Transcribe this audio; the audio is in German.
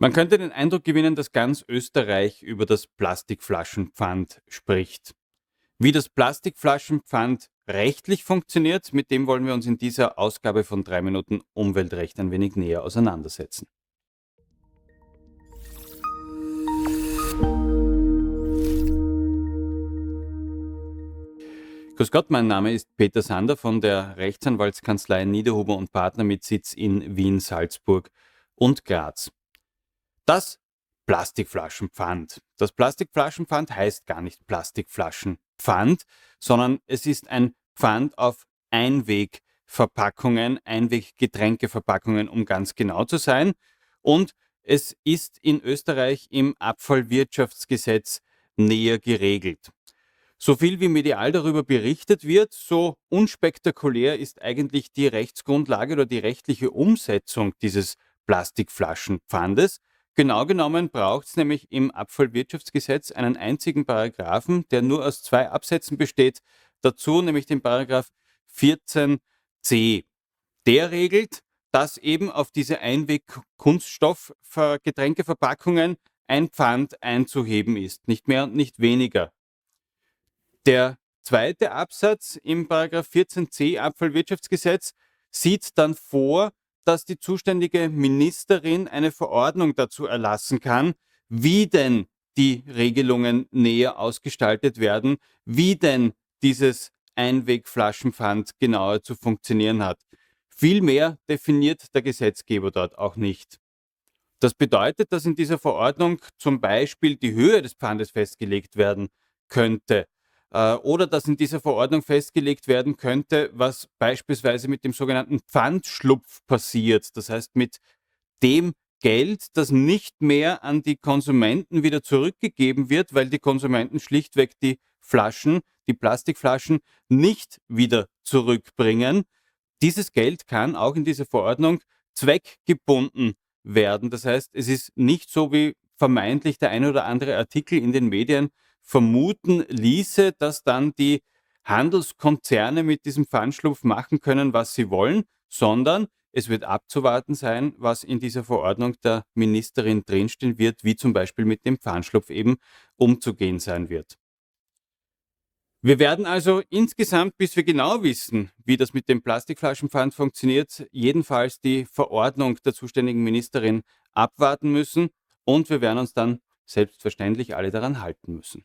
Man könnte den Eindruck gewinnen, dass ganz Österreich über das Plastikflaschenpfand spricht. Wie das Plastikflaschenpfand rechtlich funktioniert, mit dem wollen wir uns in dieser Ausgabe von 3 Minuten Umweltrecht ein wenig näher auseinandersetzen. Grüß Gott, mein Name ist Peter Sander von der Rechtsanwaltskanzlei Niederhuber und Partner mit Sitz in Wien, Salzburg und Graz. Das Plastikflaschenpfand. Das Plastikflaschenpfand heißt gar nicht Plastikflaschenpfand, sondern es ist ein Pfand auf Einwegverpackungen, Einweggetränkeverpackungen, um ganz genau zu sein. Und es ist in Österreich im Abfallwirtschaftsgesetz näher geregelt. So viel wie medial darüber berichtet wird, so unspektakulär ist eigentlich die Rechtsgrundlage oder die rechtliche Umsetzung dieses Plastikflaschenpfandes. Genau genommen braucht es nämlich im Abfallwirtschaftsgesetz einen einzigen Paragraphen, der nur aus zwei Absätzen besteht, dazu nämlich den Paragraph 14c. Der regelt, dass eben auf diese Einweg-Kunststoff-Getränkeverpackungen ein Pfand einzuheben ist, nicht mehr und nicht weniger. Der zweite Absatz im Paragraph 14c Abfallwirtschaftsgesetz sieht dann vor, dass die zuständige Ministerin eine Verordnung dazu erlassen kann, wie denn die Regelungen näher ausgestaltet werden, wie denn dieses Einwegflaschenpfand genauer zu funktionieren hat. Vielmehr definiert der Gesetzgeber dort auch nicht. Das bedeutet, dass in dieser Verordnung zum Beispiel die Höhe des Pfandes festgelegt werden könnte oder dass in dieser Verordnung festgelegt werden könnte, was beispielsweise mit dem sogenannten Pfandschlupf passiert. Das heißt, mit dem Geld, das nicht mehr an die Konsumenten wieder zurückgegeben wird, weil die Konsumenten schlichtweg die Flaschen, die Plastikflaschen nicht wieder zurückbringen. Dieses Geld kann auch in dieser Verordnung zweckgebunden werden. Das heißt, es ist nicht so wie vermeintlich der ein oder andere Artikel in den Medien vermuten ließe, dass dann die Handelskonzerne mit diesem Pfandschlupf machen können, was sie wollen, sondern es wird abzuwarten sein, was in dieser Verordnung der Ministerin drinstehen wird, wie zum Beispiel mit dem Pfandschlupf eben umzugehen sein wird. Wir werden also insgesamt, bis wir genau wissen, wie das mit dem Plastikflaschenpfand funktioniert, jedenfalls die Verordnung der zuständigen Ministerin abwarten müssen und wir werden uns dann selbstverständlich alle daran halten müssen.